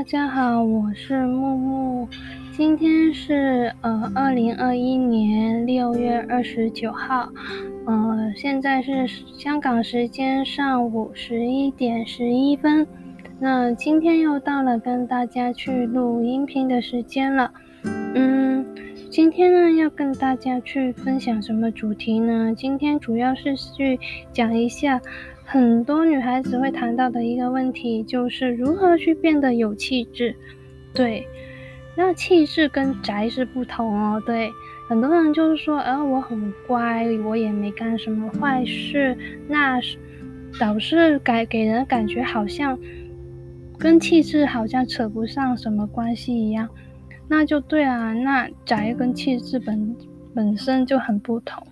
大家好，我是木木。今天是呃二零二一年六月二十九号，呃，现在是香港时间上午十一点十一分。那今天又到了跟大家去录音频的时间了。嗯，今天呢要跟大家去分享什么主题呢？今天主要是去讲一下。很多女孩子会谈到的一个问题，就是如何去变得有气质。对，那气质跟宅是不同哦。对，很多人就是说，呃，我很乖，我也没干什么坏事，那是导致给给人感觉好像跟气质好像扯不上什么关系一样，那就对啊。那宅跟气质本本身就很不同，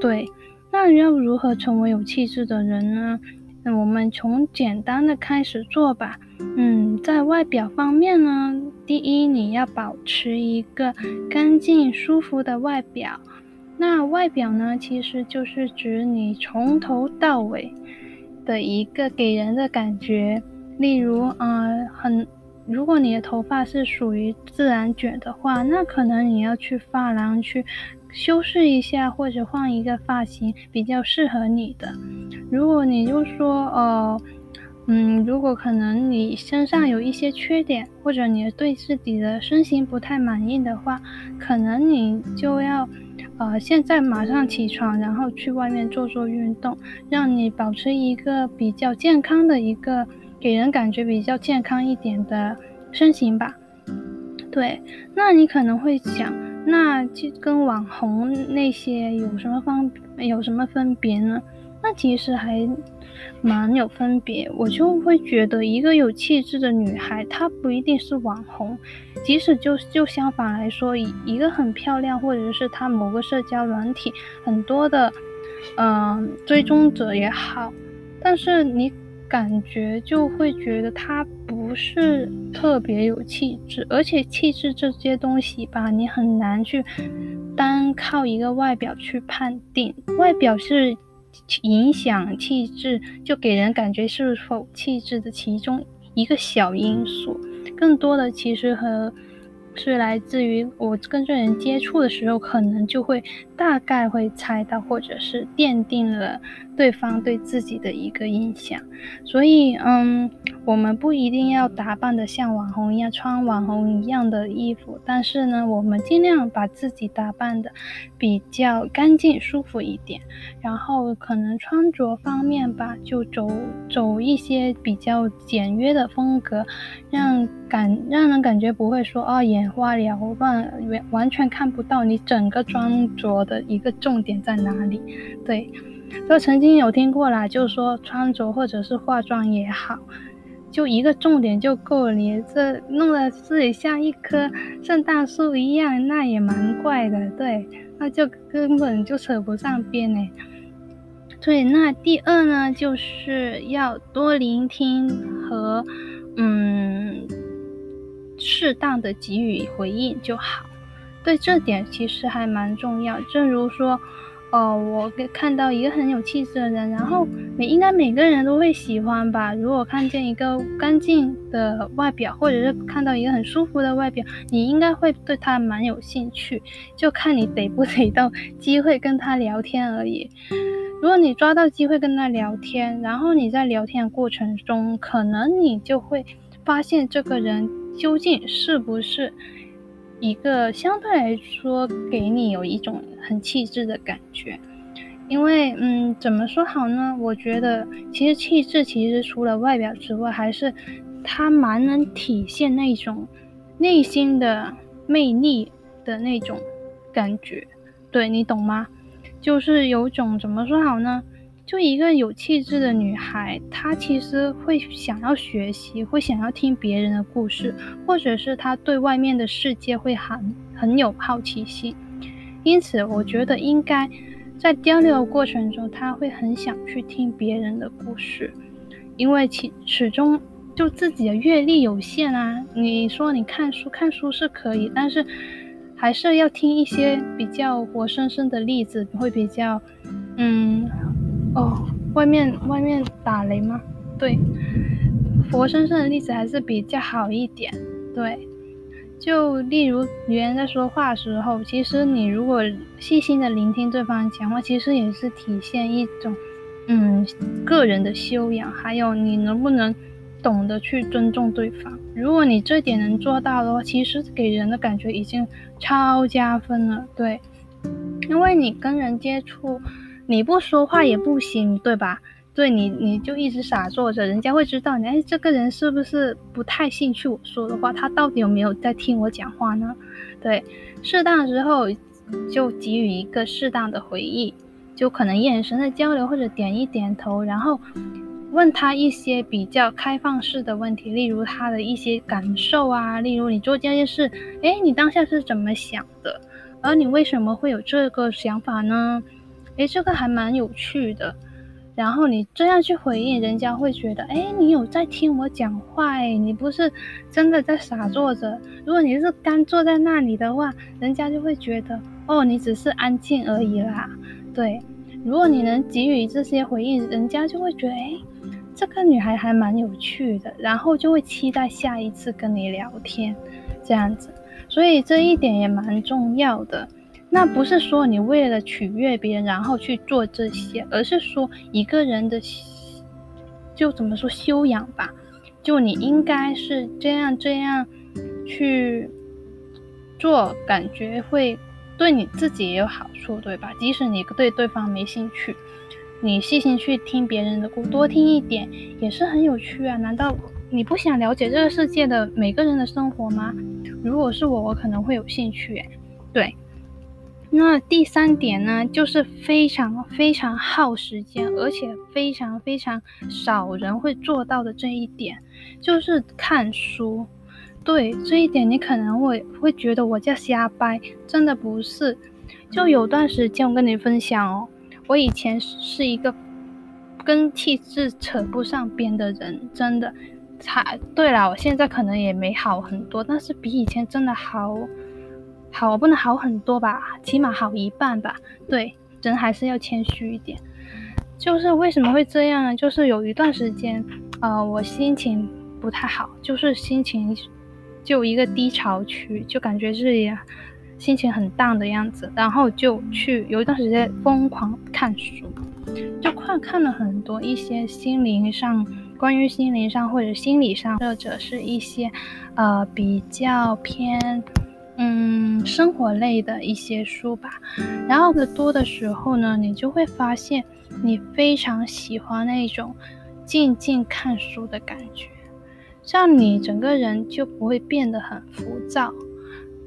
对。那要如何成为有气质的人呢？那我们从简单的开始做吧。嗯，在外表方面呢，第一，你要保持一个干净舒服的外表。那外表呢，其实就是指你从头到尾的一个给人的感觉。例如，呃，很，如果你的头发是属于自然卷的话，那可能你要去发廊去。修饰一下，或者换一个发型比较适合你的。如果你就说，呃，嗯，如果可能你身上有一些缺点，或者你对自己的身形不太满意的话，可能你就要，呃，现在马上起床，然后去外面做做运动，让你保持一个比较健康的一个，给人感觉比较健康一点的身形吧。对，那你可能会想。那就跟网红那些有什么方有什么分别呢？那其实还蛮有分别。我就会觉得，一个有气质的女孩，她不一定是网红，即使就就相反来说，一一个很漂亮，或者是她某个社交软体很多的，嗯、追踪者也好，但是你。感觉就会觉得他不不是特别有气质，而且气质这些东西吧，你很难去单靠一个外表去判定。外表是影响气质，就给人感觉是否气质的其中一个小因素，更多的其实和。是来自于我跟这人接触的时候，可能就会大概会猜到，或者是奠定了对方对自己的一个印象。所以，嗯，我们不一定要打扮得像网红一样，穿网红一样的衣服，但是呢，我们尽量把自己打扮得比较干净、舒服一点。然后，可能穿着方面吧，就走走一些比较简约的风格，让感让人感觉不会说啊眼。花缭乱，完全看不到你整个穿着的一个重点在哪里。对，就曾经有听过啦，就说穿着或者是化妆也好，就一个重点就够了。你这弄得自己像一棵圣诞树一样，那也蛮怪的。对，那就根本就扯不上边呢。对，那第二呢，就是要多聆听和嗯。适当的给予回应就好，对，这点其实还蛮重要。正如说，呃，我看到一个很有气质的人，然后每应该每个人都会喜欢吧。如果看见一个干净的外表，或者是看到一个很舒服的外表，你应该会对他蛮有兴趣。就看你逮不逮到机会跟他聊天而已。如果你抓到机会跟他聊天，然后你在聊天的过程中，可能你就会发现这个人。究竟是不是一个相对来说给你有一种很气质的感觉？因为，嗯，怎么说好呢？我觉得其实气质其实除了外表之外，还是它蛮能体现那种内心的魅力的那种感觉。对，你懂吗？就是有种怎么说好呢？就一个有气质的女孩，她其实会想要学习，会想要听别人的故事，或者是她对外面的世界会很很有好奇心。因此，我觉得应该在交流的过程中，她会很想去听别人的故事，因为其始终就自己的阅历有限啊。你说你看书，看书是可以，但是还是要听一些比较活生生的例子，会比较，嗯。哦，外面外面打雷吗？对，活生生的例子还是比较好一点。对，就例如别人在说话的时候，其实你如果细心的聆听对方讲话，其实也是体现一种嗯个人的修养，还有你能不能懂得去尊重对方。如果你这点能做到的话，其实给人的感觉已经超加分了。对，因为你跟人接触，你不说话也不行，对吧？对你，你就一直傻坐着，人家会知道你，哎，这个人是不是不太兴趣我说的话？他到底有没有在听我讲话呢？对，适当的时候就给予一个适当的回应，就可能眼神的交流或者点一点头，然后问他一些比较开放式的问题，例如他的一些感受啊，例如你做这件事，哎，你当下是怎么想的？而你为什么会有这个想法呢？哎，这个还蛮有趣的。然后你这样去回应，人家会觉得，哎，你有在听我讲话，哎，你不是真的在傻坐着。如果你是干坐在那里的话，人家就会觉得，哦，你只是安静而已啦。对，如果你能给予这些回应，人家就会觉得，哎，这个女孩还蛮有趣的，然后就会期待下一次跟你聊天，这样子。所以这一点也蛮重要的。那不是说你为了取悦别人然后去做这些，而是说一个人的就怎么说修养吧，就你应该是这样这样去做，感觉会对你自己也有好处，对吧？即使你对对方没兴趣，你细心去听别人的故，多听一点也是很有趣啊。难道你不想了解这个世界的每个人的生活吗？如果是我，我可能会有兴趣，对。那第三点呢，就是非常非常耗时间，而且非常非常少人会做到的这一点，就是看书。对，这一点，你可能会会觉得我在瞎掰，真的不是。就有段时间，我跟你分享哦，我以前是一个跟气质扯不上边的人，真的。才对了，我现在可能也没好很多，但是比以前真的好。好，不能好很多吧，起码好一半吧。对，人还是要谦虚一点。就是为什么会这样呢？就是有一段时间，呃，我心情不太好，就是心情就一个低潮区，就感觉自己心情很 down 的样子，然后就去有一段时间疯狂看书，就看看了很多一些心灵上，关于心灵上或者心理上，或者是一些呃比较偏。嗯，生活类的一些书吧，然后的多的时候呢，你就会发现你非常喜欢那种静静看书的感觉，这样你整个人就不会变得很浮躁。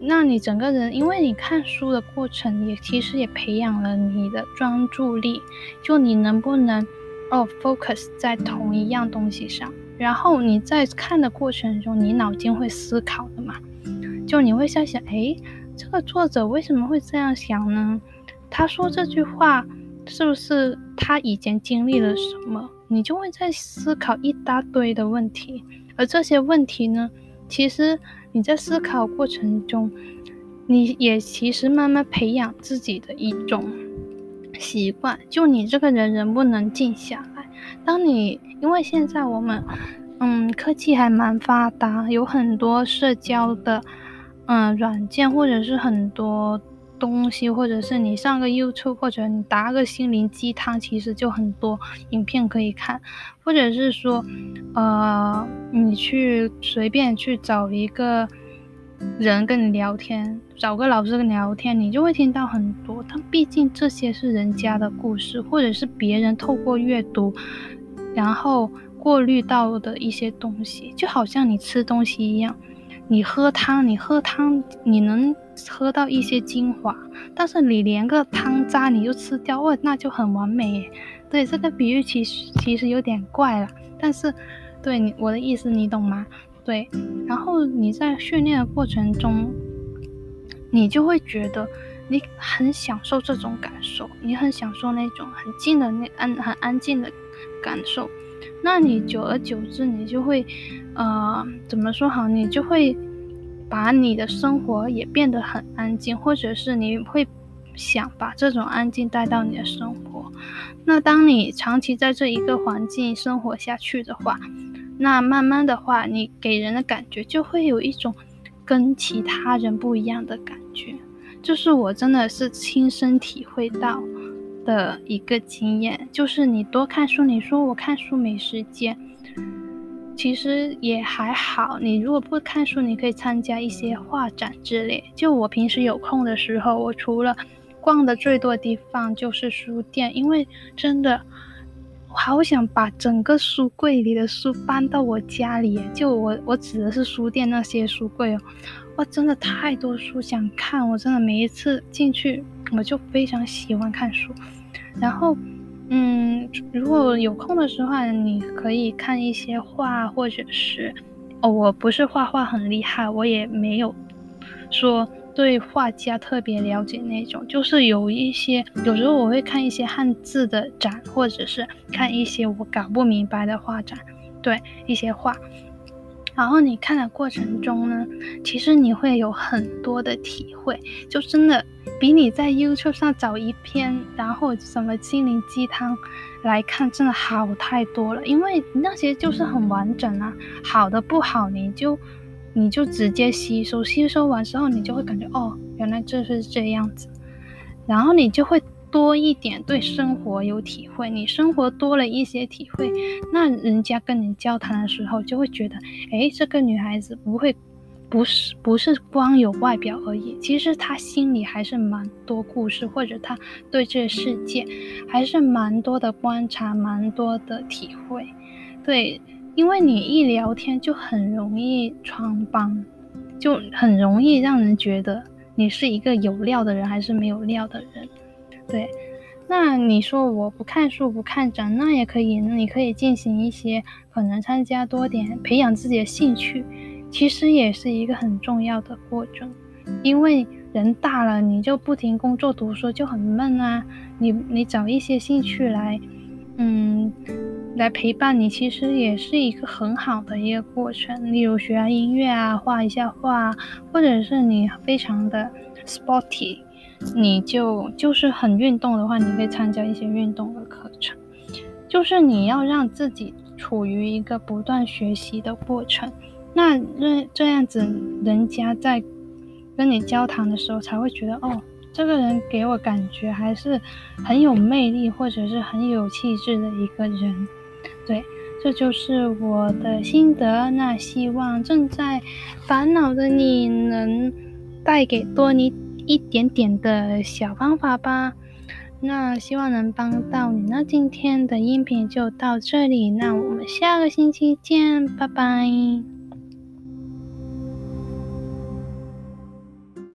那你整个人，因为你看书的过程也其实也培养了你的专注力，就你能不能哦 focus 在同一样东西上，然后你在看的过程中，你脑筋会思考的嘛。就你会想想，诶，这个作者为什么会这样想呢？他说这句话是不是他以前经历了什么？你就会在思考一大堆的问题，而这些问题呢，其实你在思考过程中，你也其实慢慢培养自己的一种习惯。就你这个人能不能静下来？当你因为现在我们，嗯，科技还蛮发达，有很多社交的。嗯，软件或者是很多东西，或者是你上个 YouTube，或者你打个心灵鸡汤，其实就很多影片可以看，或者是说，呃，你去随便去找一个人跟你聊天，找个老师跟你聊天，你就会听到很多。但毕竟这些是人家的故事，或者是别人透过阅读，然后过滤到的一些东西，就好像你吃东西一样。你喝汤，你喝汤，你能喝到一些精华，但是你连个汤渣你就吃掉，哇，那就很完美。对，这个比喻其实其实有点怪了，但是对你我的意思你懂吗？对，然后你在训练的过程中，你就会觉得你很享受这种感受，你很享受那种很静的那安很安静的感受。那你久而久之，你就会，呃，怎么说好？你就会把你的生活也变得很安静，或者是你会想把这种安静带到你的生活。那当你长期在这一个环境生活下去的话，那慢慢的话，你给人的感觉就会有一种跟其他人不一样的感觉，就是我真的是亲身体会到的一个经验，就是你多看书，你说我看书没时间，其实也还好。你如果不看书，你可以参加一些画展之类。就我平时有空的时候，我除了逛的最多的地方就是书店，因为真的。我好想把整个书柜里的书搬到我家里，就我我指的是书店那些书柜哦，哇，真的太多书想看，我真的每一次进去我就非常喜欢看书。然后，嗯，如果有空的时候，你可以看一些画，或者是，哦，我不是画画很厉害，我也没有说。对画家特别了解那种，就是有一些，有时候我会看一些汉字的展，或者是看一些我搞不明白的画展，对一些画。然后你看的过程中呢，其实你会有很多的体会，就真的比你在 YouTube 上找一篇，然后什么心灵鸡汤来看，真的好太多了。因为那些就是很完整啊，好的不好你就。你就直接吸收，吸收完之后，你就会感觉哦，原来这是这样子，然后你就会多一点对生活有体会。你生活多了一些体会，那人家跟你交谈的时候，就会觉得，哎，这个女孩子不会，不是不是光有外表而已，其实她心里还是蛮多故事，或者她对这个世界还是蛮多的观察，蛮多的体会，对。因为你一聊天就很容易穿帮，就很容易让人觉得你是一个有料的人还是没有料的人。对，那你说我不看书不看展，那也可以，那你可以进行一些可能参加多点，培养自己的兴趣，其实也是一个很重要的过程。因为人大了，你就不停工作读书就很闷啊，你你找一些兴趣来，嗯。来陪伴你，其实也是一个很好的一个过程。例如学下音乐啊，画一下画，或者是你非常的 sporty，你就就是很运动的话，你可以参加一些运动的课程。就是你要让自己处于一个不断学习的过程，那这这样子，人家在跟你交谈的时候才会觉得哦。这个人给我感觉还是很有魅力，或者是很有气质的一个人。对，这就是我的心得。那希望正在烦恼的你能带给多你一点点的小方法吧。那希望能帮到你。那今天的音频就到这里，那我们下个星期见，拜拜。